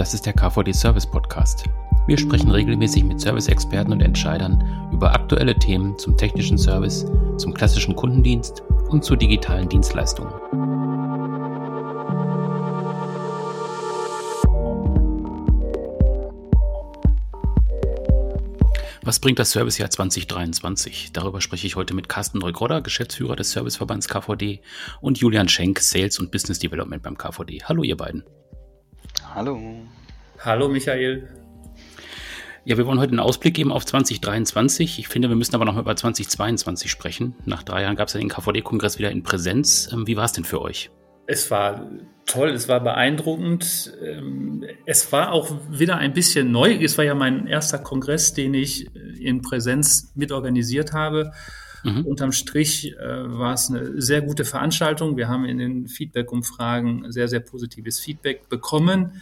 Das ist der KVD Service Podcast. Wir sprechen regelmäßig mit Service-Experten und Entscheidern über aktuelle Themen zum technischen Service, zum klassischen Kundendienst und zu digitalen Dienstleistungen. Was bringt das Servicejahr 2023? Darüber spreche ich heute mit Carsten Neugrodder, Geschäftsführer des Serviceverbands KVD und Julian Schenk, Sales und Business Development beim KVD. Hallo ihr beiden. Hallo. Hallo Michael. Ja, wir wollen heute einen Ausblick geben auf 2023. Ich finde, wir müssen aber noch mal über 2022 sprechen. Nach drei Jahren gab es ja den KVD-Kongress wieder in Präsenz. Ähm, wie war es denn für euch? Es war toll, es war beeindruckend. Ähm, es war auch wieder ein bisschen neu. Es war ja mein erster Kongress, den ich in Präsenz mitorganisiert habe. Mhm. Unterm Strich äh, war es eine sehr gute Veranstaltung. Wir haben in den Feedback-Umfragen sehr, sehr positives Feedback bekommen.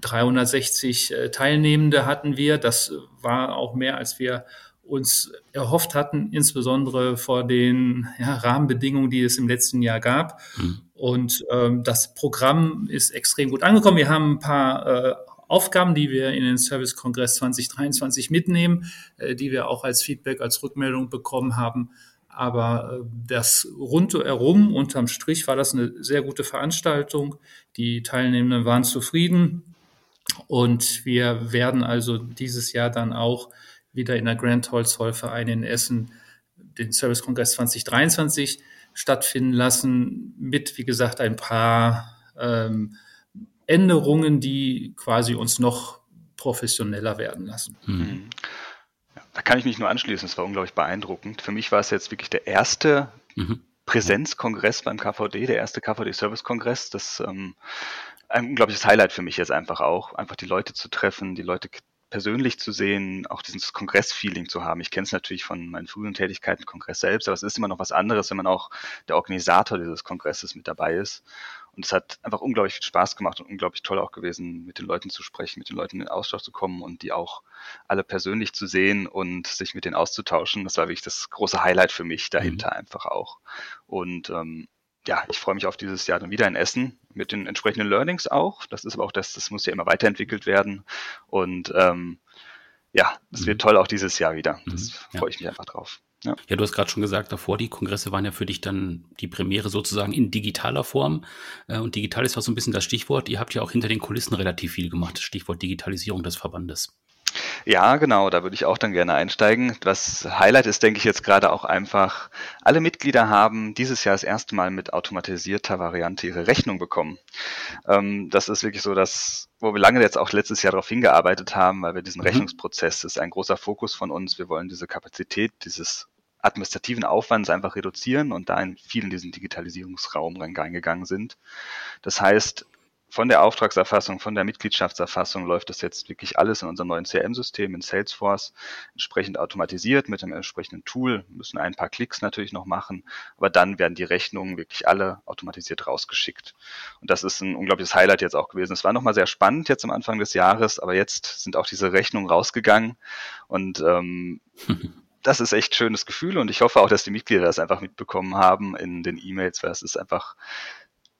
360 äh, Teilnehmende hatten wir. Das war auch mehr, als wir uns erhofft hatten, insbesondere vor den ja, Rahmenbedingungen, die es im letzten Jahr gab. Mhm. Und ähm, das Programm ist extrem gut angekommen. Wir haben ein paar äh, Aufgaben, die wir in den Service Kongress 2023 mitnehmen, äh, die wir auch als Feedback, als Rückmeldung bekommen haben. Aber äh, das rundherum, unterm Strich, war das eine sehr gute Veranstaltung. Die Teilnehmenden waren zufrieden. Und wir werden also dieses Jahr dann auch wieder in der Grand Holz Verein in Essen den Service Kongress 2023 stattfinden lassen, mit, wie gesagt, ein paar ähm, Änderungen, die quasi uns noch professioneller werden lassen. Mhm. Da kann ich mich nur anschließen, es war unglaublich beeindruckend. Für mich war es jetzt wirklich der erste mhm. Präsenzkongress beim KVD, der erste KVD-Service-Kongress. Das ähm, ein unglaubliches Highlight für mich jetzt einfach auch, einfach die Leute zu treffen, die Leute persönlich zu sehen, auch dieses Kongress-Feeling zu haben. Ich kenne es natürlich von meinen früheren Tätigkeiten, Kongress selbst, aber es ist immer noch was anderes, wenn man auch der Organisator dieses Kongresses mit dabei ist. Und es hat einfach unglaublich viel Spaß gemacht und unglaublich toll auch gewesen, mit den Leuten zu sprechen, mit den Leuten in den Austausch zu kommen und die auch alle persönlich zu sehen und sich mit denen auszutauschen. Das war wirklich das große Highlight für mich dahinter mhm. einfach auch. Und ähm, ja, ich freue mich auf dieses Jahr dann wieder in Essen mit den entsprechenden Learnings auch. Das ist aber auch das, das muss ja immer weiterentwickelt werden. Und ähm, ja, mhm. wird toll auch dieses Jahr wieder. Das mhm. freue ich mich einfach drauf. Ja. ja, du hast gerade schon gesagt, davor die Kongresse waren ja für dich dann die Premiere sozusagen in digitaler Form. Äh, und digital ist auch so ein bisschen das Stichwort. Ihr habt ja auch hinter den Kulissen relativ viel gemacht. Stichwort Digitalisierung des Verbandes. Ja, genau, da würde ich auch dann gerne einsteigen. Das Highlight ist, denke ich, jetzt gerade auch einfach, alle Mitglieder haben dieses Jahr das erste Mal mit automatisierter Variante ihre Rechnung bekommen. Ähm, das ist wirklich so das, wo wir lange jetzt auch letztes Jahr darauf hingearbeitet haben, weil wir diesen mhm. Rechnungsprozess, das ist ein großer Fokus von uns. Wir wollen diese Kapazität dieses administrativen Aufwands einfach reduzieren und da in vielen diesen Digitalisierungsraum reingegangen sind. Das heißt, von der Auftragserfassung, von der Mitgliedschaftserfassung läuft das jetzt wirklich alles in unserem neuen CRM-System in Salesforce entsprechend automatisiert mit einem entsprechenden Tool. Müssen ein paar Klicks natürlich noch machen, aber dann werden die Rechnungen wirklich alle automatisiert rausgeschickt. Und das ist ein unglaubliches Highlight jetzt auch gewesen. Es war nochmal sehr spannend jetzt am Anfang des Jahres, aber jetzt sind auch diese Rechnungen rausgegangen und ähm, das ist echt schönes Gefühl und ich hoffe auch, dass die Mitglieder das einfach mitbekommen haben in den E-Mails, weil es ist einfach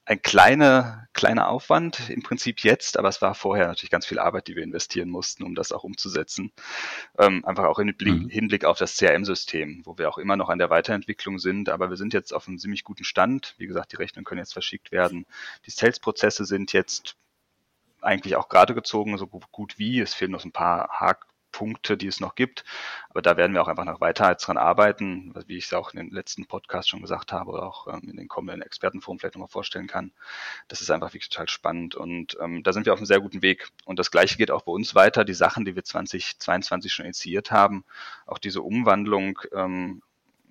ein kleiner, kleiner Aufwand im Prinzip jetzt, aber es war vorher natürlich ganz viel Arbeit, die wir investieren mussten, um das auch umzusetzen. Ähm, einfach auch im mhm. Hinblick auf das CRM-System, wo wir auch immer noch an der Weiterentwicklung sind, aber wir sind jetzt auf einem ziemlich guten Stand. Wie gesagt, die Rechnungen können jetzt verschickt werden. Die Sales-Prozesse sind jetzt eigentlich auch gerade gezogen, so gut wie. Es fehlen noch ein paar Haken. Punkte, die es noch gibt. Aber da werden wir auch einfach noch weiter dran arbeiten, wie ich es auch in den letzten Podcast schon gesagt habe oder auch ähm, in den kommenden Expertenforum vielleicht nochmal vorstellen kann. Das ist einfach wirklich total spannend und ähm, da sind wir auf einem sehr guten Weg. Und das Gleiche geht auch bei uns weiter. Die Sachen, die wir 2022 schon initiiert haben, auch diese Umwandlung ähm,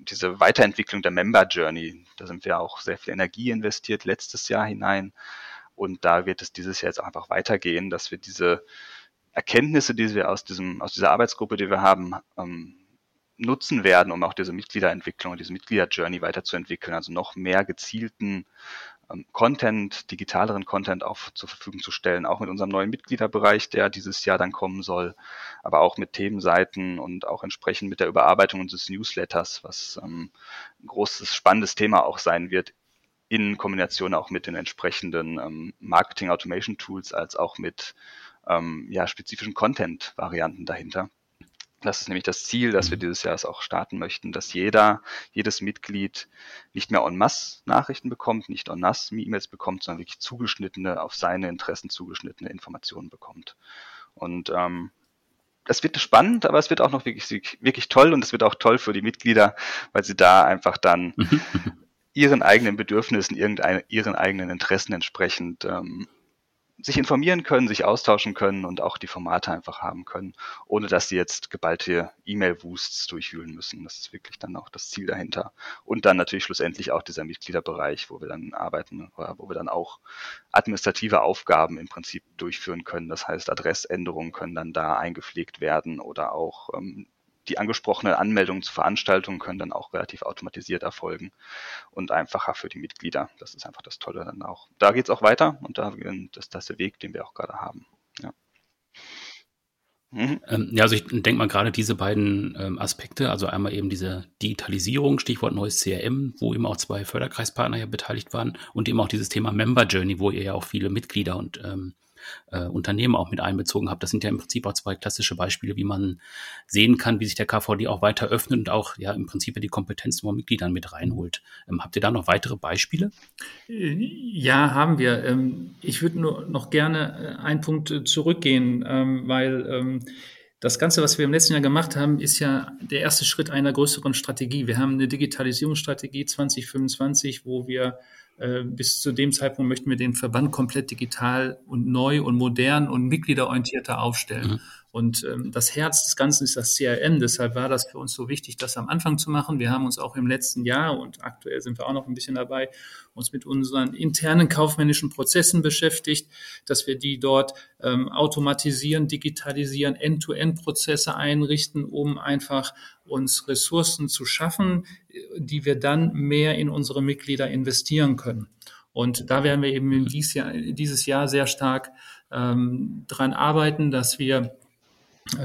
diese Weiterentwicklung der Member Journey, da sind wir auch sehr viel Energie investiert letztes Jahr hinein. Und da wird es dieses Jahr jetzt einfach weitergehen, dass wir diese Erkenntnisse, die wir aus, diesem, aus dieser Arbeitsgruppe, die wir haben, ähm, nutzen werden, um auch diese Mitgliederentwicklung, diese Mitgliederjourney weiterzuentwickeln, also noch mehr gezielten ähm, Content, digitaleren Content auch zur Verfügung zu stellen, auch mit unserem neuen Mitgliederbereich, der dieses Jahr dann kommen soll, aber auch mit Themenseiten und auch entsprechend mit der Überarbeitung unseres Newsletters, was ähm, ein großes, spannendes Thema auch sein wird in Kombination auch mit den entsprechenden ähm, Marketing Automation Tools als auch mit ähm, ja, spezifischen Content-Varianten dahinter. Das ist nämlich das Ziel, dass wir mhm. dieses Jahr auch starten möchten, dass jeder, jedes Mitglied nicht mehr en masse Nachrichten bekommt, nicht en masse E-Mails bekommt, sondern wirklich zugeschnittene, auf seine Interessen zugeschnittene Informationen bekommt. Und ähm, es wird spannend, aber es wird auch noch wirklich, wirklich toll und es wird auch toll für die Mitglieder, weil sie da einfach dann ihren eigenen Bedürfnissen, irgendeine, ihren eigenen Interessen entsprechend ähm, sich informieren können, sich austauschen können und auch die Formate einfach haben können, ohne dass sie jetzt geballte E-Mail-Woosts durchwühlen müssen. Das ist wirklich dann auch das Ziel dahinter. Und dann natürlich schlussendlich auch dieser Mitgliederbereich, wo wir dann arbeiten, wo wir dann auch administrative Aufgaben im Prinzip durchführen können. Das heißt, Adressänderungen können dann da eingepflegt werden oder auch ähm, die angesprochenen Anmeldungen zu Veranstaltungen können dann auch relativ automatisiert erfolgen und einfacher für die Mitglieder. Das ist einfach das Tolle dann auch. Da geht es auch weiter und da das, das ist der Weg, den wir auch gerade haben. Ja. Mhm. Ähm, ja, also ich denke mal gerade diese beiden ähm, Aspekte, also einmal eben diese Digitalisierung, Stichwort neues CRM, wo eben auch zwei Förderkreispartner ja beteiligt waren und eben auch dieses Thema Member Journey, wo ihr ja auch viele Mitglieder und ähm, äh, Unternehmen auch mit einbezogen habt. Das sind ja im Prinzip auch zwei klassische Beispiele, wie man sehen kann, wie sich der KVD auch weiter öffnet und auch ja im Prinzip die Kompetenz von Mitgliedern mit reinholt. Ähm, habt ihr da noch weitere Beispiele? Äh, ja, haben wir. Ähm, ich würde nur noch gerne äh, einen Punkt äh, zurückgehen, ähm, weil ähm, das Ganze, was wir im letzten Jahr gemacht haben, ist ja der erste Schritt einer größeren Strategie. Wir haben eine Digitalisierungsstrategie 2025, wo wir bis zu dem Zeitpunkt möchten wir den Verband komplett digital und neu und modern und mitgliederorientierter aufstellen. Mhm. Und ähm, das Herz des Ganzen ist das CRM. Deshalb war das für uns so wichtig, das am Anfang zu machen. Wir haben uns auch im letzten Jahr und aktuell sind wir auch noch ein bisschen dabei, uns mit unseren internen kaufmännischen Prozessen beschäftigt, dass wir die dort ähm, automatisieren, digitalisieren, End-to-End-Prozesse einrichten, um einfach uns Ressourcen zu schaffen, die wir dann mehr in unsere Mitglieder investieren können. Und da werden wir eben dieses Jahr, dieses Jahr sehr stark ähm, dran arbeiten, dass wir äh,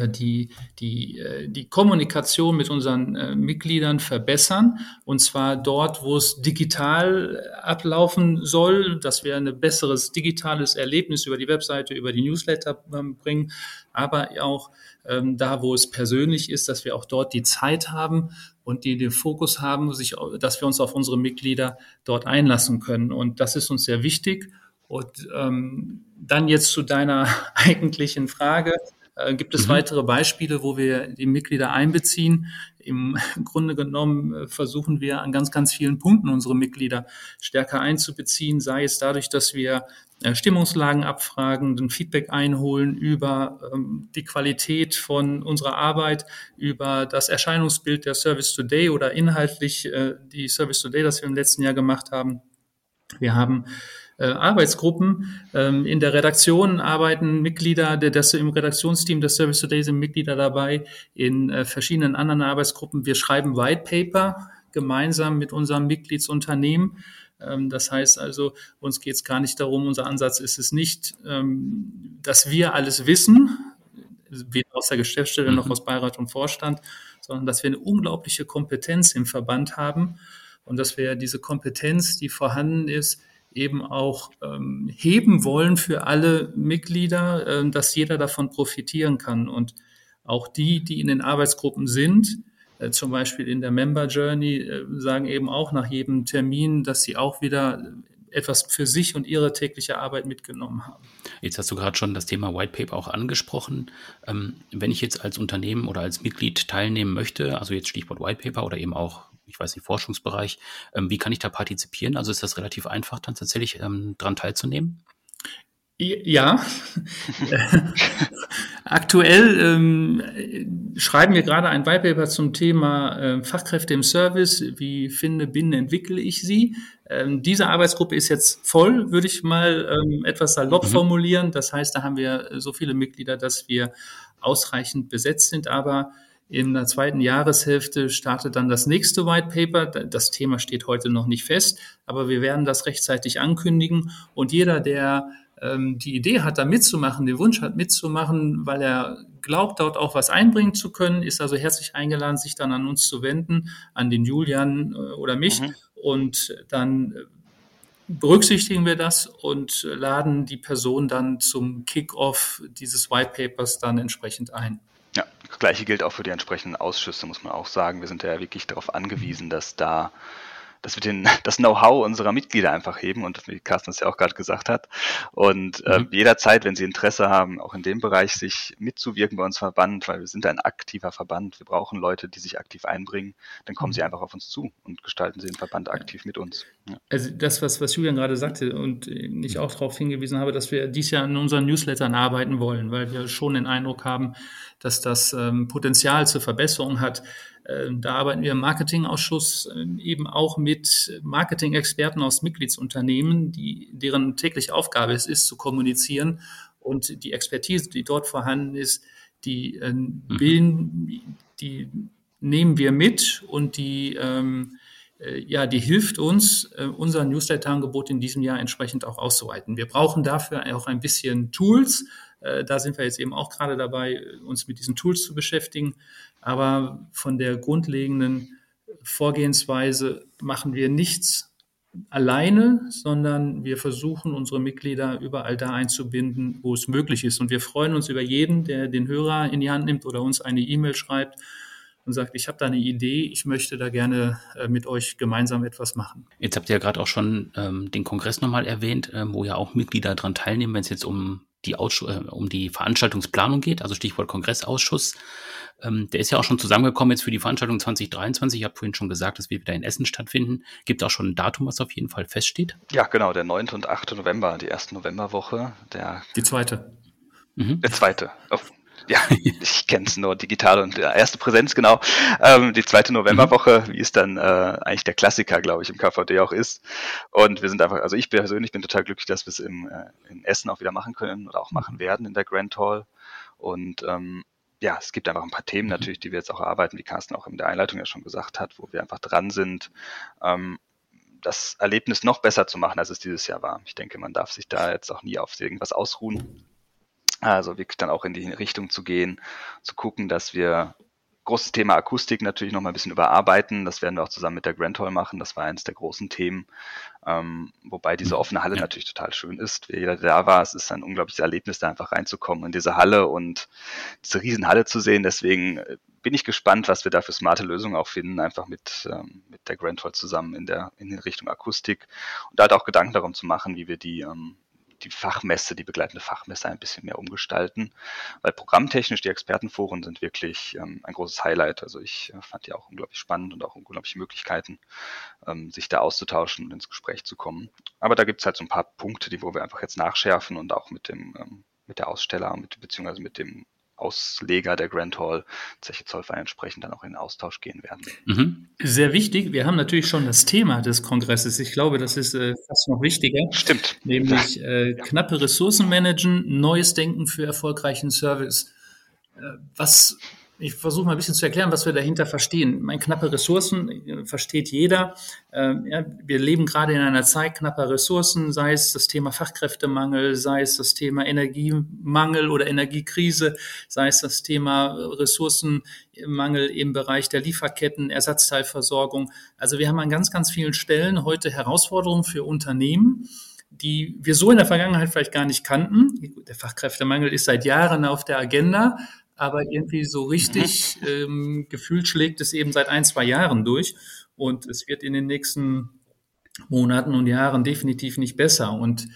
die, die, äh, die Kommunikation mit unseren äh, Mitgliedern verbessern. Und zwar dort, wo es digital ablaufen soll, dass wir ein besseres digitales Erlebnis über die Webseite, über die Newsletter ähm, bringen, aber auch ähm, da, wo es persönlich ist, dass wir auch dort die Zeit haben und die den Fokus haben, sich, dass wir uns auf unsere Mitglieder dort einlassen können. Und das ist uns sehr wichtig. Und ähm, dann jetzt zu deiner eigentlichen Frage. Äh, gibt es mhm. weitere Beispiele, wo wir die Mitglieder einbeziehen? Im Grunde genommen äh, versuchen wir an ganz, ganz vielen Punkten unsere Mitglieder stärker einzubeziehen, sei es dadurch, dass wir äh, Stimmungslagen abfragen, ein Feedback einholen über ähm, die Qualität von unserer Arbeit, über das Erscheinungsbild der Service Today oder inhaltlich äh, die Service Today, das wir im letzten Jahr gemacht haben. Wir haben äh, Arbeitsgruppen. Ähm, in der Redaktion arbeiten Mitglieder, der, das im Redaktionsteam des Service Today sind Mitglieder dabei, in äh, verschiedenen anderen Arbeitsgruppen. Wir schreiben White Paper gemeinsam mit unserem Mitgliedsunternehmen. Ähm, das heißt also, uns geht es gar nicht darum, unser Ansatz ist es nicht, ähm, dass wir alles wissen, weder aus der Geschäftsstelle noch mhm. aus Beirat und Vorstand, sondern dass wir eine unglaubliche Kompetenz im Verband haben und dass wir diese Kompetenz, die vorhanden ist, eben auch ähm, heben wollen für alle Mitglieder, äh, dass jeder davon profitieren kann. Und auch die, die in den Arbeitsgruppen sind, äh, zum Beispiel in der Member Journey, äh, sagen eben auch nach jedem Termin, dass sie auch wieder etwas für sich und ihre tägliche Arbeit mitgenommen haben. Jetzt hast du gerade schon das Thema White Paper auch angesprochen. Ähm, wenn ich jetzt als Unternehmen oder als Mitglied teilnehmen möchte, also jetzt Stichwort White Paper oder eben auch ich weiß nicht, Forschungsbereich. Ähm, wie kann ich da partizipieren? Also ist das relativ einfach, dann tatsächlich ähm, dran teilzunehmen? Ja, aktuell ähm, schreiben wir gerade ein Whitepaper zum Thema äh, Fachkräfte im Service. Wie finde, bin, entwickle ich sie? Ähm, diese Arbeitsgruppe ist jetzt voll, würde ich mal ähm, etwas salopp mhm. formulieren. Das heißt, da haben wir so viele Mitglieder, dass wir ausreichend besetzt sind. Aber in der zweiten Jahreshälfte startet dann das nächste White Paper. Das Thema steht heute noch nicht fest, aber wir werden das rechtzeitig ankündigen. Und jeder, der ähm, die Idee hat, da mitzumachen, den Wunsch hat mitzumachen, weil er glaubt, dort auch was einbringen zu können, ist also herzlich eingeladen, sich dann an uns zu wenden, an den Julian äh, oder mich. Mhm. Und dann berücksichtigen wir das und laden die Person dann zum Kick-off dieses White Papers dann entsprechend ein. Das gleiche gilt auch für die entsprechenden Ausschüsse, muss man auch sagen. Wir sind ja wirklich darauf angewiesen, dass da dass wir den, das Know-how unserer Mitglieder einfach heben und wie Carsten es ja auch gerade gesagt hat. Und äh, mhm. jederzeit, wenn sie Interesse haben, auch in dem Bereich sich mitzuwirken bei uns Verband, weil wir sind ein aktiver Verband, wir brauchen Leute, die sich aktiv einbringen, dann kommen sie mhm. einfach auf uns zu und gestalten sie den Verband aktiv mit uns. Ja. Also das, was, was Julian gerade sagte und ich auch darauf hingewiesen habe, dass wir dies Jahr in unseren Newslettern arbeiten wollen, weil wir schon den Eindruck haben, dass das ähm, Potenzial zur Verbesserung hat. Ähm, da arbeiten wir im Marketingausschuss ähm, eben auch mit Marketing-Experten aus Mitgliedsunternehmen, die, deren tägliche Aufgabe es ist, zu kommunizieren. Und die Expertise, die dort vorhanden ist, die äh, mhm. bilden, die nehmen wir mit und die, ähm, äh, ja, die hilft uns, äh, unser Newsletter-Angebot in diesem Jahr entsprechend auch auszuweiten. Wir brauchen dafür auch ein bisschen Tools. Äh, da sind wir jetzt eben auch gerade dabei, uns mit diesen Tools zu beschäftigen. Aber von der grundlegenden Vorgehensweise machen wir nichts alleine, sondern wir versuchen, unsere Mitglieder überall da einzubinden, wo es möglich ist. Und wir freuen uns über jeden, der den Hörer in die Hand nimmt oder uns eine E-Mail schreibt und sagt, ich habe da eine Idee, ich möchte da gerne äh, mit euch gemeinsam etwas machen. Jetzt habt ihr ja gerade auch schon ähm, den Kongress nochmal erwähnt, ähm, wo ja auch Mitglieder daran teilnehmen, wenn es jetzt um die, Ausschuss, äh, um die Veranstaltungsplanung geht, also Stichwort Kongressausschuss. Ähm, der ist ja auch schon zusammengekommen jetzt für die Veranstaltung 2023. Ich habe vorhin schon gesagt, dass wir wieder in Essen stattfinden. Gibt es auch schon ein Datum, was auf jeden Fall feststeht? Ja, genau, der 9. und 8. November, die erste Novemberwoche. Der die zweite. Mhm. Der zweite. Oh, ja, ich kenne es nur digital und ja, erste Präsenz, genau. Ähm, die zweite Novemberwoche, mhm. wie es dann äh, eigentlich der Klassiker, glaube ich, im KVD auch ist. Und wir sind einfach, also ich persönlich bin total glücklich, dass wir es im, äh, in Essen auch wieder machen können oder auch machen werden in der Grand Hall. Und ähm, ja, es gibt einfach ein paar Themen mhm. natürlich, die wir jetzt auch erarbeiten, wie Carsten auch in der Einleitung ja schon gesagt hat, wo wir einfach dran sind, ähm, das Erlebnis noch besser zu machen, als es dieses Jahr war. Ich denke, man darf sich da jetzt auch nie auf irgendwas ausruhen. Also wirklich dann auch in die Richtung zu gehen, zu gucken, dass wir großes Thema Akustik natürlich noch mal ein bisschen überarbeiten. Das werden wir auch zusammen mit der Grand Hall machen. Das war eines der großen Themen. Ähm, wobei diese offene Halle ja. natürlich total schön ist. Wer jeder da war, es ist ein unglaubliches Erlebnis, da einfach reinzukommen in diese Halle und diese Riesenhalle zu sehen. Deswegen äh, bin ich gespannt, was wir da für smarte Lösungen auch finden, einfach mit, ähm, mit der Grand Hall zusammen in der in Richtung Akustik und da halt auch Gedanken darum zu machen, wie wir die ähm, die Fachmesse, die begleitende Fachmesse ein bisschen mehr umgestalten, weil programmtechnisch die Expertenforen sind wirklich ähm, ein großes Highlight. Also ich äh, fand die auch unglaublich spannend und auch unglaubliche Möglichkeiten, ähm, sich da auszutauschen und ins Gespräch zu kommen. Aber da gibt es halt so ein paar Punkte, die wo wir einfach jetzt nachschärfen und auch mit dem ähm, mit der Aussteller, mit, beziehungsweise mit dem Ausleger der Grand Hall, Zeche Zollverein entsprechend dann auch in den Austausch gehen werden. Mhm. Sehr wichtig. Wir haben natürlich schon das Thema des Kongresses. Ich glaube, das ist äh, fast noch wichtiger. Stimmt. Nämlich äh, knappe Ressourcen managen, neues Denken für erfolgreichen Service. Äh, was ich versuche mal ein bisschen zu erklären, was wir dahinter verstehen. Mein knappe Ressourcen versteht jeder. Ähm, wir leben gerade in einer Zeit knapper Ressourcen, sei es das Thema Fachkräftemangel, sei es das Thema Energiemangel oder Energiekrise, sei es das Thema Ressourcenmangel im Bereich der Lieferketten, Ersatzteilversorgung. Also wir haben an ganz, ganz vielen Stellen heute Herausforderungen für Unternehmen die wir so in der Vergangenheit vielleicht gar nicht kannten. Der Fachkräftemangel ist seit Jahren auf der Agenda, aber irgendwie so richtig mhm. ähm, gefühlt schlägt es eben seit ein, zwei Jahren durch und es wird in den nächsten Monaten und Jahren definitiv nicht besser. Und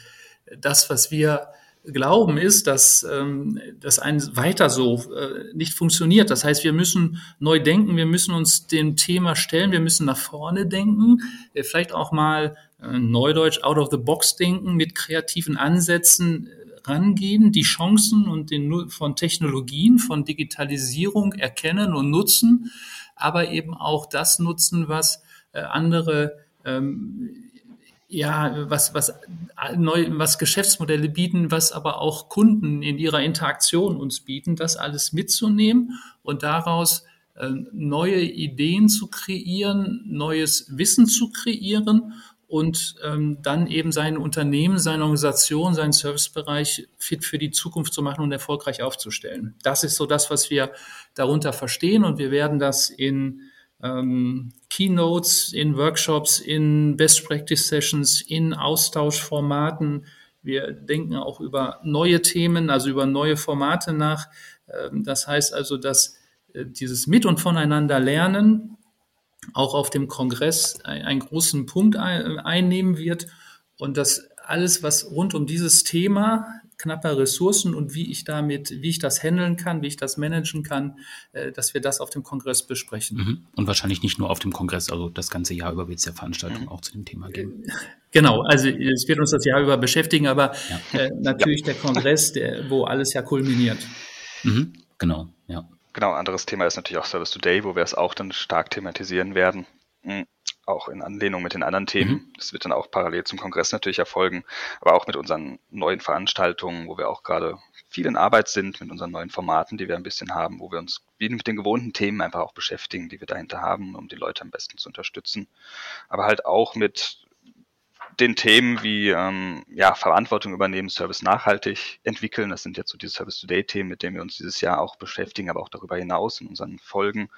das, was wir glauben, ist, dass ähm, das ein weiter so äh, nicht funktioniert. Das heißt, wir müssen neu denken, wir müssen uns dem Thema stellen, wir müssen nach vorne denken, äh, vielleicht auch mal äh, Neudeutsch out of the box denken, mit kreativen Ansätzen rangehen, die Chancen und den von Technologien, von Digitalisierung erkennen und nutzen, aber eben auch das nutzen, was äh, andere ähm, ja, was, was, neu, was Geschäftsmodelle bieten, was aber auch Kunden in ihrer Interaktion uns bieten, das alles mitzunehmen und daraus äh, neue Ideen zu kreieren, neues Wissen zu kreieren und ähm, dann eben sein Unternehmen, seine Organisation, seinen Servicebereich fit für die Zukunft zu machen und erfolgreich aufzustellen. Das ist so das, was wir darunter verstehen und wir werden das in ähm, Keynotes, in Workshops, in Best Practice Sessions, in Austauschformaten. Wir denken auch über neue Themen, also über neue Formate nach. Ähm, das heißt also, dass äh, dieses Mit- und Voneinander lernen auch auf dem Kongress einen großen Punkt einnehmen wird und dass alles, was rund um dieses Thema knapper Ressourcen und wie ich damit, wie ich das handeln kann, wie ich das managen kann, äh, dass wir das auf dem Kongress besprechen. Mhm. Und wahrscheinlich nicht nur auf dem Kongress, also das ganze Jahr über wird es ja Veranstaltungen mhm. auch zu dem Thema geben. Äh, genau, also es wird uns das Jahr über beschäftigen, aber ja. äh, natürlich ja. der Kongress, der, wo alles ja kulminiert. Mhm. Genau, ja. Genau, anderes Thema ist natürlich auch Service Today, wo wir es auch dann stark thematisieren werden. Mhm auch in Anlehnung mit den anderen Themen. Mhm. Das wird dann auch parallel zum Kongress natürlich erfolgen, aber auch mit unseren neuen Veranstaltungen, wo wir auch gerade viel in Arbeit sind, mit unseren neuen Formaten, die wir ein bisschen haben, wo wir uns wie mit den gewohnten Themen einfach auch beschäftigen, die wir dahinter haben, um die Leute am besten zu unterstützen. Aber halt auch mit den Themen wie ähm, ja, Verantwortung übernehmen, Service nachhaltig entwickeln. Das sind jetzt so diese Service Today-Themen, mit denen wir uns dieses Jahr auch beschäftigen, aber auch darüber hinaus in unseren Folgen,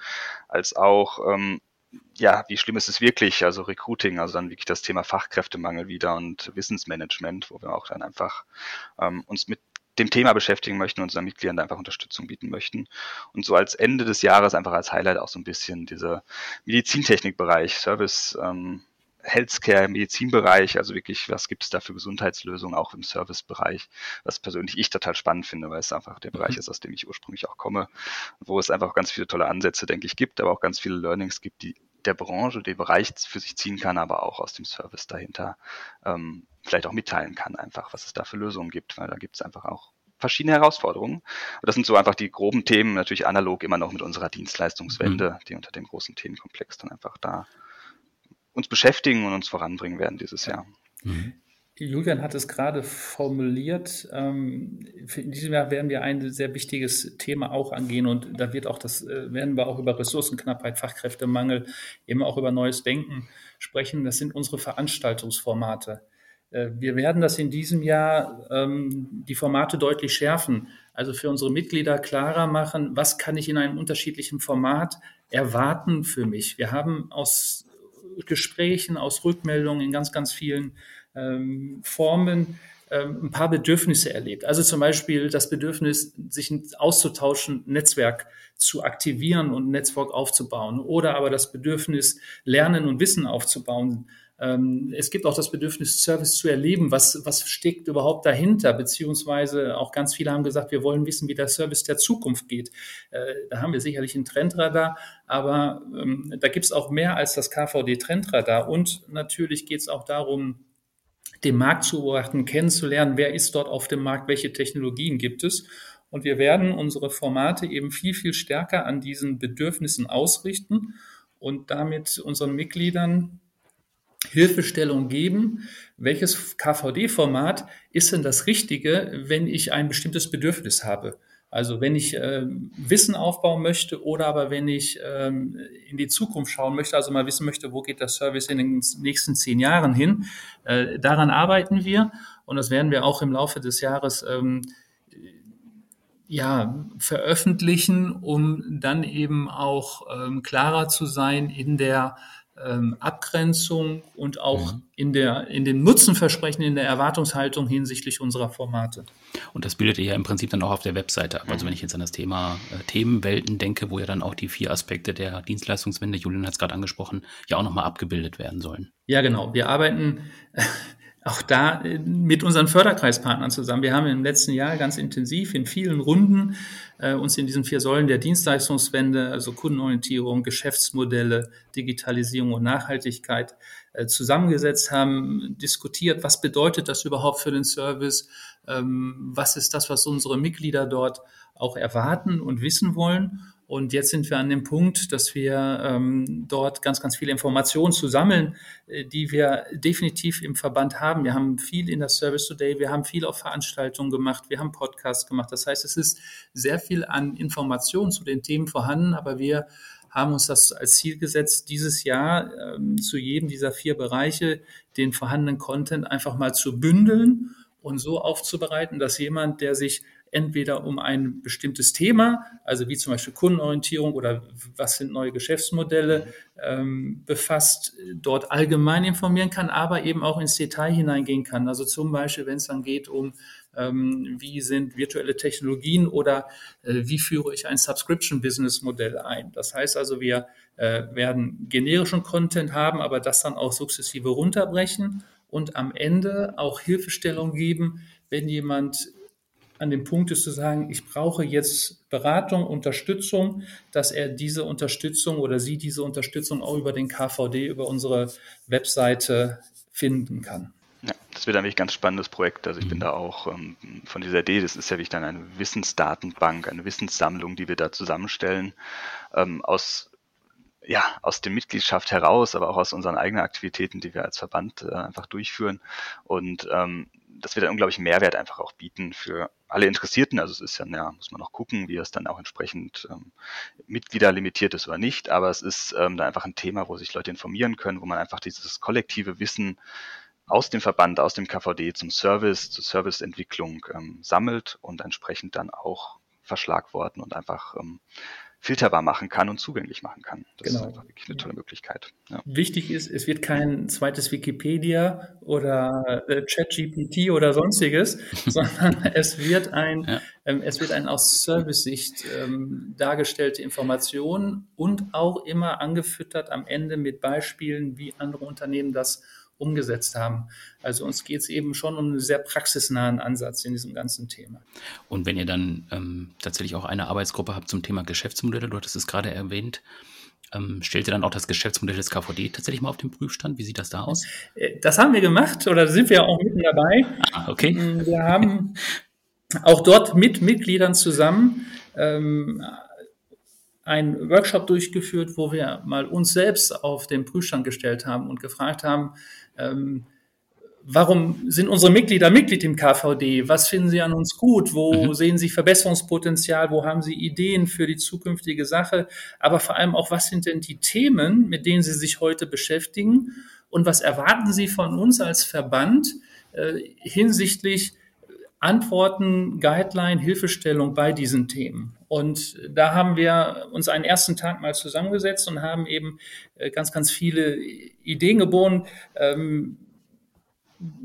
als auch ähm, ja, wie schlimm ist es wirklich? Also Recruiting, also dann wirklich das Thema Fachkräftemangel wieder und Wissensmanagement, wo wir auch dann einfach ähm, uns mit dem Thema beschäftigen möchten und unseren Mitgliedern einfach Unterstützung bieten möchten. Und so als Ende des Jahres einfach als Highlight auch so ein bisschen dieser Medizintechnikbereich, Service, ähm, Healthcare, Medizinbereich, also wirklich, was gibt es da für Gesundheitslösungen auch im Servicebereich, was persönlich ich total spannend finde, weil es einfach der Bereich mhm. ist, aus dem ich ursprünglich auch komme, wo es einfach ganz viele tolle Ansätze, denke ich, gibt, aber auch ganz viele Learnings gibt, die der Branche, den Bereich für sich ziehen kann, aber auch aus dem Service dahinter ähm, vielleicht auch mitteilen kann, einfach, was es da für Lösungen gibt, weil da gibt es einfach auch verschiedene Herausforderungen. Und das sind so einfach die groben Themen, natürlich analog immer noch mit unserer Dienstleistungswende, mhm. die unter dem großen Themenkomplex dann einfach da uns beschäftigen und uns voranbringen werden dieses Jahr. Mhm. Julian hat es gerade formuliert. Ähm, in diesem Jahr werden wir ein sehr wichtiges Thema auch angehen und da wird auch das, äh, werden wir auch über Ressourcenknappheit, Fachkräftemangel, eben auch über neues Denken sprechen. Das sind unsere Veranstaltungsformate. Äh, wir werden das in diesem Jahr ähm, die Formate deutlich schärfen. Also für unsere Mitglieder klarer machen, was kann ich in einem unterschiedlichen Format erwarten für mich. Wir haben aus Gesprächen, aus Rückmeldungen in ganz, ganz vielen ähm, Formen ein paar Bedürfnisse erlebt. Also zum Beispiel das Bedürfnis, sich auszutauschen, Netzwerk zu aktivieren und Netzwerk aufzubauen. Oder aber das Bedürfnis, Lernen und Wissen aufzubauen. Ähm, es gibt auch das Bedürfnis, Service zu erleben. Was, was steckt überhaupt dahinter? Beziehungsweise auch ganz viele haben gesagt, wir wollen wissen, wie der Service der Zukunft geht. Äh, da haben wir sicherlich ein Trendradar, aber ähm, da gibt es auch mehr als das KVD-Trendradar. Und natürlich geht es auch darum, den Markt zu beobachten, kennenzulernen, wer ist dort auf dem Markt, welche Technologien gibt es. Und wir werden unsere Formate eben viel, viel stärker an diesen Bedürfnissen ausrichten und damit unseren Mitgliedern Hilfestellung geben, welches KVD-Format ist denn das Richtige, wenn ich ein bestimmtes Bedürfnis habe. Also wenn ich äh, Wissen aufbauen möchte oder aber wenn ich ähm, in die Zukunft schauen möchte, also mal wissen möchte, wo geht der Service in den nächsten zehn Jahren hin, äh, daran arbeiten wir. Und das werden wir auch im Laufe des Jahres ähm, ja, veröffentlichen, um dann eben auch ähm, klarer zu sein in der ähm, Abgrenzung und auch mhm. in, der, in dem Nutzenversprechen, in der Erwartungshaltung hinsichtlich unserer Formate. Und das bildet ihr ja im Prinzip dann auch auf der Webseite ab. Also mhm. Also wenn ich jetzt an das Thema äh, Themenwelten denke, wo ja dann auch die vier Aspekte der Dienstleistungswende, Julian hat es gerade angesprochen, ja auch nochmal abgebildet werden sollen. Ja, genau. Wir arbeiten auch da äh, mit unseren Förderkreispartnern zusammen. Wir haben im letzten Jahr ganz intensiv in vielen Runden äh, uns in diesen vier Säulen der Dienstleistungswende, also Kundenorientierung, Geschäftsmodelle, Digitalisierung und Nachhaltigkeit äh, zusammengesetzt, haben diskutiert, was bedeutet das überhaupt für den Service, ähm, was ist das, was unsere Mitglieder dort auch erwarten und wissen wollen und jetzt sind wir an dem Punkt, dass wir ähm, dort ganz, ganz viele Informationen zu sammeln, äh, die wir definitiv im Verband haben. Wir haben viel in der Service Today, wir haben viel auf Veranstaltungen gemacht, wir haben Podcasts gemacht. Das heißt, es ist sehr viel an Informationen zu den Themen vorhanden, aber wir haben uns das als Ziel gesetzt, dieses Jahr ähm, zu jedem dieser vier Bereiche den vorhandenen Content einfach mal zu bündeln und so aufzubereiten, dass jemand, der sich entweder um ein bestimmtes Thema, also wie zum Beispiel Kundenorientierung oder was sind neue Geschäftsmodelle, ähm, befasst, dort allgemein informieren kann, aber eben auch ins Detail hineingehen kann. Also zum Beispiel, wenn es dann geht um ähm, wie sind virtuelle Technologien oder äh, wie führe ich ein Subscription-Business-Modell ein. Das heißt also, wir äh, werden generischen Content haben, aber das dann auch sukzessive runterbrechen und am Ende auch Hilfestellung geben, wenn jemand an dem Punkt ist zu sagen, ich brauche jetzt Beratung, Unterstützung, dass er diese Unterstützung oder sie diese Unterstützung auch über den KVD, über unsere Webseite finden kann. Ja, das wird ein ganz spannendes Projekt. Also ich mhm. bin da auch ähm, von dieser Idee, das ist ja wie dann eine Wissensdatenbank, eine Wissenssammlung, die wir da zusammenstellen, ähm, aus ja, aus der Mitgliedschaft heraus, aber auch aus unseren eigenen Aktivitäten, die wir als Verband äh, einfach durchführen. Und ähm, das wird einen unglaublichen Mehrwert einfach auch bieten für alle Interessierten. Also es ist ja, ja muss man noch gucken, wie es dann auch entsprechend ähm, Mitglieder limitiert ist oder nicht. Aber es ist ähm, da einfach ein Thema, wo sich Leute informieren können, wo man einfach dieses kollektive Wissen aus dem Verband, aus dem KVD zum Service, zur Serviceentwicklung ähm, sammelt und entsprechend dann auch verschlagworten und einfach ähm, filterbar machen kann und zugänglich machen kann. Das genau. ist einfach wirklich eine tolle Möglichkeit. Ja. Wichtig ist, es wird kein zweites Wikipedia oder äh, ChatGPT oder sonstiges, sondern es wird ein, ja. ähm, es wird ein aus Service-Sicht ähm, dargestellte Information und auch immer angefüttert am Ende mit Beispielen, wie andere Unternehmen das umgesetzt haben. Also uns geht es eben schon um einen sehr praxisnahen Ansatz in diesem ganzen Thema. Und wenn ihr dann ähm, tatsächlich auch eine Arbeitsgruppe habt zum Thema Geschäftsmodelle, du hattest es gerade erwähnt, ähm, stellt ihr dann auch das Geschäftsmodell des KVD tatsächlich mal auf den Prüfstand? Wie sieht das da aus? Äh, das haben wir gemacht oder sind wir auch mitten dabei. Ah, okay. Mm, wir haben auch dort mit Mitgliedern zusammen ähm, einen Workshop durchgeführt, wo wir mal uns selbst auf den Prüfstand gestellt haben und gefragt haben, ähm, warum sind unsere Mitglieder Mitglied im KVD? Was finden sie an uns gut? Wo mhm. sehen sie Verbesserungspotenzial? Wo haben sie Ideen für die zukünftige Sache? Aber vor allem auch, was sind denn die Themen, mit denen sie sich heute beschäftigen? Und was erwarten sie von uns als Verband äh, hinsichtlich Antworten, Guideline, Hilfestellung bei diesen Themen? Und da haben wir uns einen ersten Tag mal zusammengesetzt und haben eben äh, ganz, ganz viele Ideen geboren. Ähm,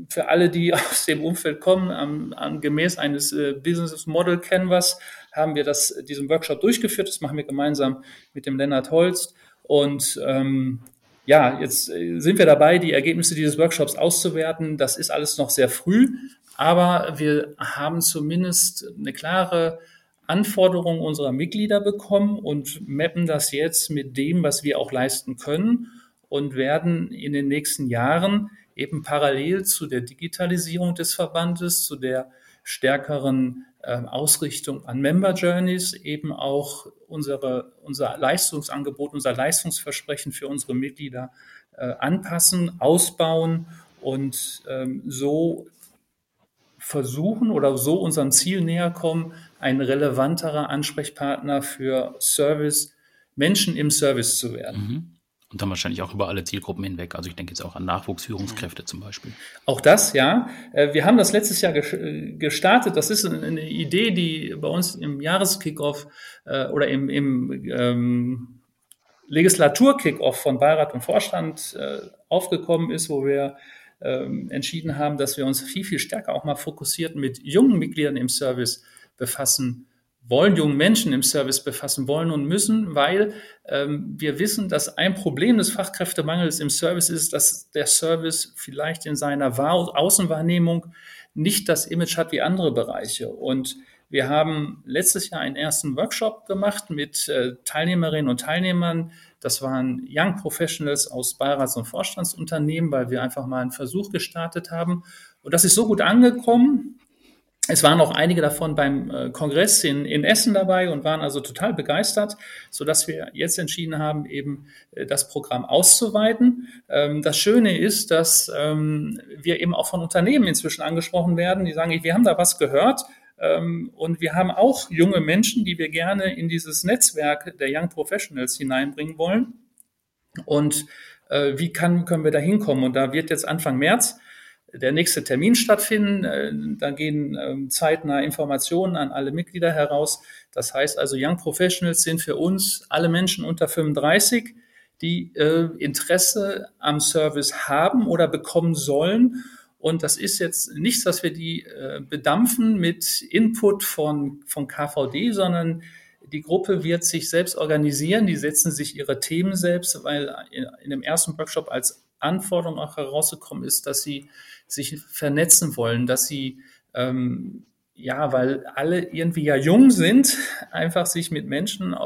für alle, die aus dem Umfeld kommen, gemäß eines äh, Business Model Canvas haben wir das, diesen Workshop durchgeführt. Das machen wir gemeinsam mit dem Lennart Holst. Und ähm, ja, jetzt äh, sind wir dabei, die Ergebnisse dieses Workshops auszuwerten. Das ist alles noch sehr früh, aber wir haben zumindest eine klare Anforderungen unserer Mitglieder bekommen und mappen das jetzt mit dem, was wir auch leisten können und werden in den nächsten Jahren eben parallel zu der Digitalisierung des Verbandes, zu der stärkeren äh, Ausrichtung an Member Journeys eben auch unsere, unser Leistungsangebot, unser Leistungsversprechen für unsere Mitglieder äh, anpassen, ausbauen und ähm, so versuchen oder so unserem Ziel näher kommen, ein relevanterer Ansprechpartner für Service, Menschen im Service zu werden. Mhm. Und dann wahrscheinlich auch über alle Zielgruppen hinweg. Also ich denke jetzt auch an Nachwuchsführungskräfte zum Beispiel. Auch das, ja. Äh, wir haben das letztes Jahr gestartet. Das ist eine Idee, die bei uns im Jahreskickoff äh, oder im, im ähm, Legislaturkickoff von Beirat und Vorstand äh, aufgekommen ist, wo wir ähm, entschieden haben, dass wir uns viel, viel stärker auch mal fokussiert mit jungen Mitgliedern im Service befassen wollen, jungen Menschen im Service befassen wollen und müssen, weil ähm, wir wissen, dass ein Problem des Fachkräftemangels im Service ist, dass der Service vielleicht in seiner Wahr Außenwahrnehmung nicht das Image hat wie andere Bereiche. Und wir haben letztes Jahr einen ersten Workshop gemacht mit äh, Teilnehmerinnen und Teilnehmern. Das waren Young Professionals aus Beirats- und Vorstandsunternehmen, weil wir einfach mal einen Versuch gestartet haben. Und das ist so gut angekommen, es waren auch einige davon beim äh, Kongress in, in Essen dabei und waren also total begeistert, so dass wir jetzt entschieden haben, eben äh, das Programm auszuweiten. Ähm, das Schöne ist, dass ähm, wir eben auch von Unternehmen inzwischen angesprochen werden, die sagen, wir haben da was gehört und wir haben auch junge Menschen, die wir gerne in dieses Netzwerk der Young Professionals hineinbringen wollen. Und äh, wie kann, können wir da hinkommen? Und da wird jetzt Anfang März der nächste Termin stattfinden. Äh, da gehen ähm, zeitnah Informationen an alle Mitglieder heraus. Das heißt also, Young Professionals sind für uns alle Menschen unter 35, die äh, Interesse am Service haben oder bekommen sollen. Und das ist jetzt nichts, dass wir die äh, bedampfen mit Input von, von KVD, sondern die Gruppe wird sich selbst organisieren, die setzen sich ihre Themen selbst, weil in, in dem ersten Workshop als Anforderung auch herausgekommen ist, dass sie sich vernetzen wollen, dass sie ähm, ja, weil alle irgendwie ja jung sind, einfach sich mit Menschen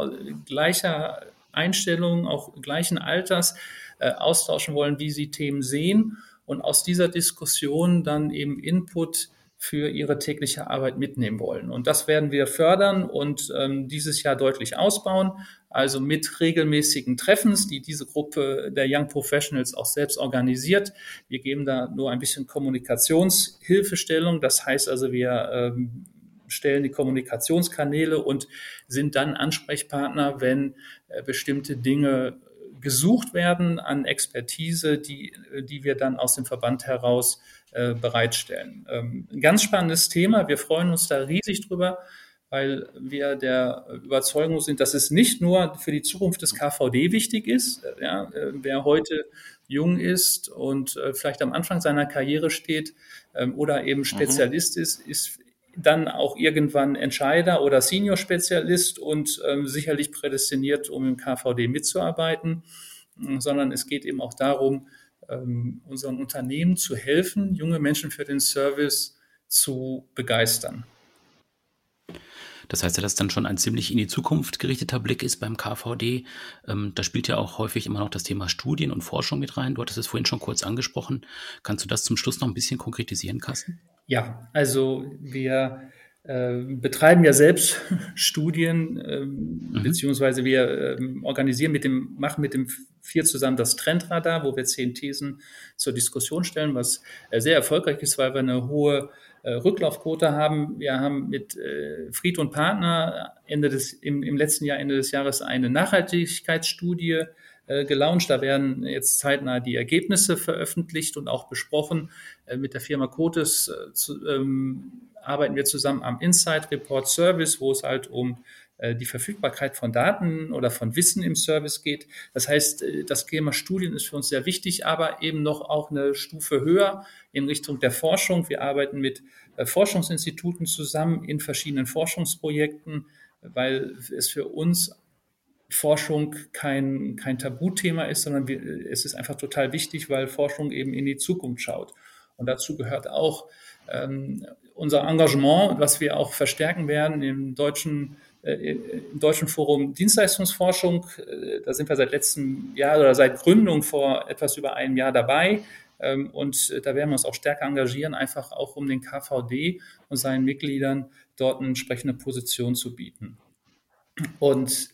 gleicher Einstellung, auch gleichen Alters äh, austauschen wollen, wie sie Themen sehen und aus dieser Diskussion dann eben Input für ihre tägliche Arbeit mitnehmen wollen. Und das werden wir fördern und ähm, dieses Jahr deutlich ausbauen. Also mit regelmäßigen Treffens, die diese Gruppe der Young Professionals auch selbst organisiert. Wir geben da nur ein bisschen Kommunikationshilfestellung. Das heißt also, wir ähm, stellen die Kommunikationskanäle und sind dann Ansprechpartner, wenn äh, bestimmte Dinge gesucht werden an Expertise, die, die wir dann aus dem Verband heraus äh, bereitstellen. Ähm, ein ganz spannendes Thema. Wir freuen uns da riesig drüber, weil wir der Überzeugung sind, dass es nicht nur für die Zukunft des KVD wichtig ist. Ja, äh, wer heute jung ist und äh, vielleicht am Anfang seiner Karriere steht ähm, oder eben mhm. Spezialist mhm. ist, ist dann auch irgendwann Entscheider oder Senior-Spezialist und ähm, sicherlich prädestiniert, um im KVD mitzuarbeiten, sondern es geht eben auch darum, ähm, unseren Unternehmen zu helfen, junge Menschen für den Service zu begeistern. Das heißt ja, dass dann schon ein ziemlich in die Zukunft gerichteter Blick ist beim KVD. Ähm, da spielt ja auch häufig immer noch das Thema Studien und Forschung mit rein. Du hattest es vorhin schon kurz angesprochen. Kannst du das zum Schluss noch ein bisschen konkretisieren, Carsten? Ja, also wir äh, betreiben ja selbst Studien, ähm, mhm. beziehungsweise wir ähm, organisieren mit dem, machen mit dem vier zusammen das Trendradar, wo wir zehn Thesen zur Diskussion stellen, was äh, sehr erfolgreich ist, weil wir eine hohe äh, Rücklaufquote haben. Wir haben mit äh, Fried und Partner Ende des, im, im letzten Jahr, Ende des Jahres, eine Nachhaltigkeitsstudie äh, gelauncht. Da werden jetzt zeitnah die Ergebnisse veröffentlicht und auch besprochen. Äh, mit der Firma Cotes äh, ähm, arbeiten wir zusammen am Insight Report Service, wo es halt um die Verfügbarkeit von Daten oder von Wissen im Service geht. Das heißt, das Thema Studien ist für uns sehr wichtig, aber eben noch auch eine Stufe höher in Richtung der Forschung. Wir arbeiten mit Forschungsinstituten zusammen in verschiedenen Forschungsprojekten, weil es für uns Forschung kein, kein Tabuthema ist, sondern wir, es ist einfach total wichtig, weil Forschung eben in die Zukunft schaut. Und dazu gehört auch ähm, unser Engagement, was wir auch verstärken werden im deutschen äh, im Deutschen Forum Dienstleistungsforschung. Äh, da sind wir seit letztem Jahr oder seit Gründung vor etwas über einem Jahr dabei. Ähm, und äh, da werden wir uns auch stärker engagieren, einfach auch um den KVD und seinen Mitgliedern dort eine entsprechende Position zu bieten. Und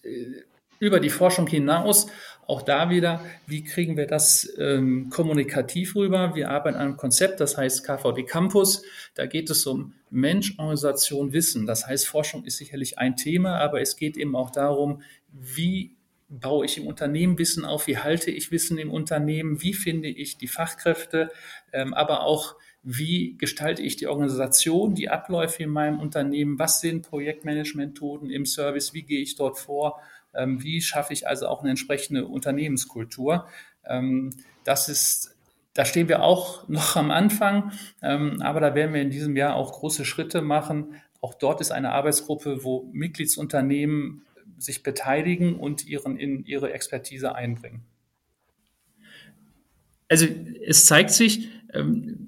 über die Forschung hinaus, auch da wieder, wie kriegen wir das ähm, kommunikativ rüber? Wir arbeiten an einem Konzept, das heißt KVD Campus. Da geht es um Mensch, Organisation, Wissen. Das heißt, Forschung ist sicherlich ein Thema, aber es geht eben auch darum, wie baue ich im Unternehmen Wissen auf, wie halte ich Wissen im Unternehmen, wie finde ich die Fachkräfte, ähm, aber auch wie gestalte ich die Organisation, die Abläufe in meinem Unternehmen, was sind Projektmanagement-Methoden im Service, wie gehe ich dort vor ähm, wie schaffe ich also auch eine entsprechende Unternehmenskultur? Ähm, das ist da stehen wir auch noch am Anfang, ähm, aber da werden wir in diesem Jahr auch große Schritte machen. Auch dort ist eine Arbeitsgruppe, wo Mitgliedsunternehmen sich beteiligen und ihren, in ihre Expertise einbringen. Also es zeigt sich,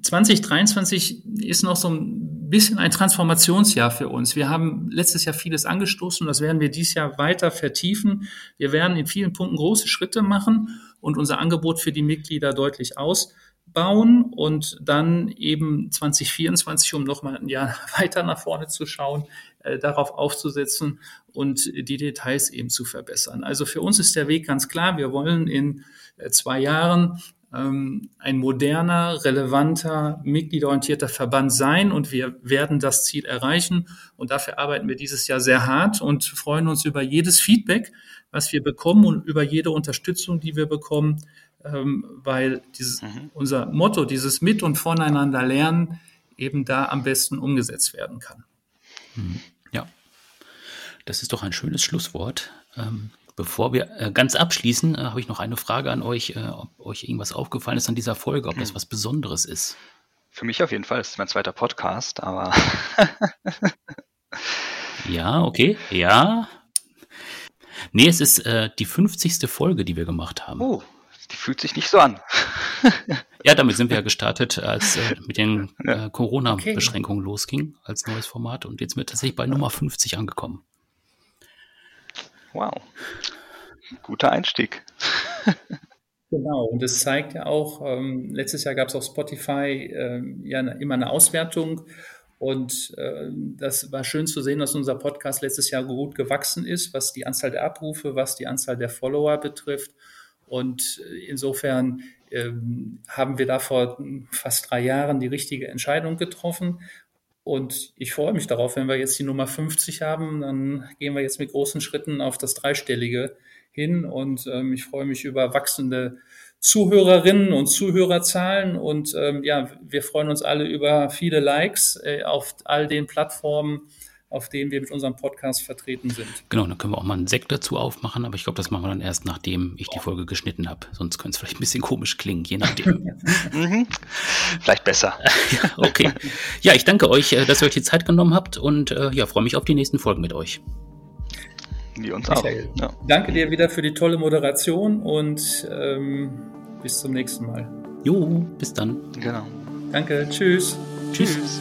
2023 ist noch so ein bisschen ein Transformationsjahr für uns. Wir haben letztes Jahr vieles angestoßen und das werden wir dieses Jahr weiter vertiefen. Wir werden in vielen Punkten große Schritte machen und unser Angebot für die Mitglieder deutlich ausbauen und dann eben 2024, um nochmal ein Jahr weiter nach vorne zu schauen, äh, darauf aufzusetzen und die Details eben zu verbessern. Also für uns ist der Weg ganz klar. Wir wollen in äh, zwei Jahren ähm, ein moderner, relevanter, mitgliederorientierter Verband sein und wir werden das Ziel erreichen. Und dafür arbeiten wir dieses Jahr sehr hart und freuen uns über jedes Feedback, was wir bekommen und über jede Unterstützung, die wir bekommen. ähm, weil dieses, mhm. unser Motto, dieses Mit- und Voneinander lernen, eben da am besten umgesetzt werden kann. Mhm. Ja, das ist doch ein schönes Schlusswort. Ähm, bevor wir äh, ganz abschließen, äh, habe ich noch eine Frage an euch, äh, ob euch irgendwas aufgefallen ist an dieser Folge, ob das mhm. was Besonderes ist. Für mich auf jeden Fall. Das ist mein zweiter Podcast, aber. ja, okay. Ja. Nee, es ist äh, die 50. Folge, die wir gemacht haben. Oh, die fühlt sich nicht so an. ja, damit sind wir ja gestartet, als äh, mit den äh, Corona-Beschränkungen okay. losging, als neues Format. Und jetzt sind wir tatsächlich bei Nummer 50 angekommen. Wow. Guter Einstieg. Genau, und es zeigt ja auch, ähm, letztes Jahr gab es auf Spotify ähm, ja immer eine Auswertung und äh, das war schön zu sehen, dass unser Podcast letztes Jahr gut gewachsen ist, was die Anzahl der Abrufe, was die Anzahl der Follower betrifft. Und äh, insofern ähm, haben wir da vor fast drei Jahren die richtige Entscheidung getroffen. Und ich freue mich darauf, wenn wir jetzt die Nummer 50 haben, dann gehen wir jetzt mit großen Schritten auf das Dreistellige hin. Und ähm, ich freue mich über wachsende Zuhörerinnen und Zuhörerzahlen. Und ähm, ja, wir freuen uns alle über viele Likes äh, auf all den Plattformen, auf denen wir mit unserem Podcast vertreten sind. Genau, dann können wir auch mal einen Sekt dazu aufmachen, aber ich glaube, das machen wir dann erst, nachdem ich die Folge geschnitten habe. Sonst könnte es vielleicht ein bisschen komisch klingen, je nachdem. mhm. Vielleicht besser. ja, okay. Ja, ich danke euch, äh, dass ihr euch die Zeit genommen habt und äh, ja, freue mich auf die nächsten Folgen mit euch. Die uns Michael, auch. Ja. Danke dir wieder für die tolle Moderation und ähm, bis zum nächsten Mal. Jo, bis dann. Genau. Danke, tschüss. Tschüss. tschüss.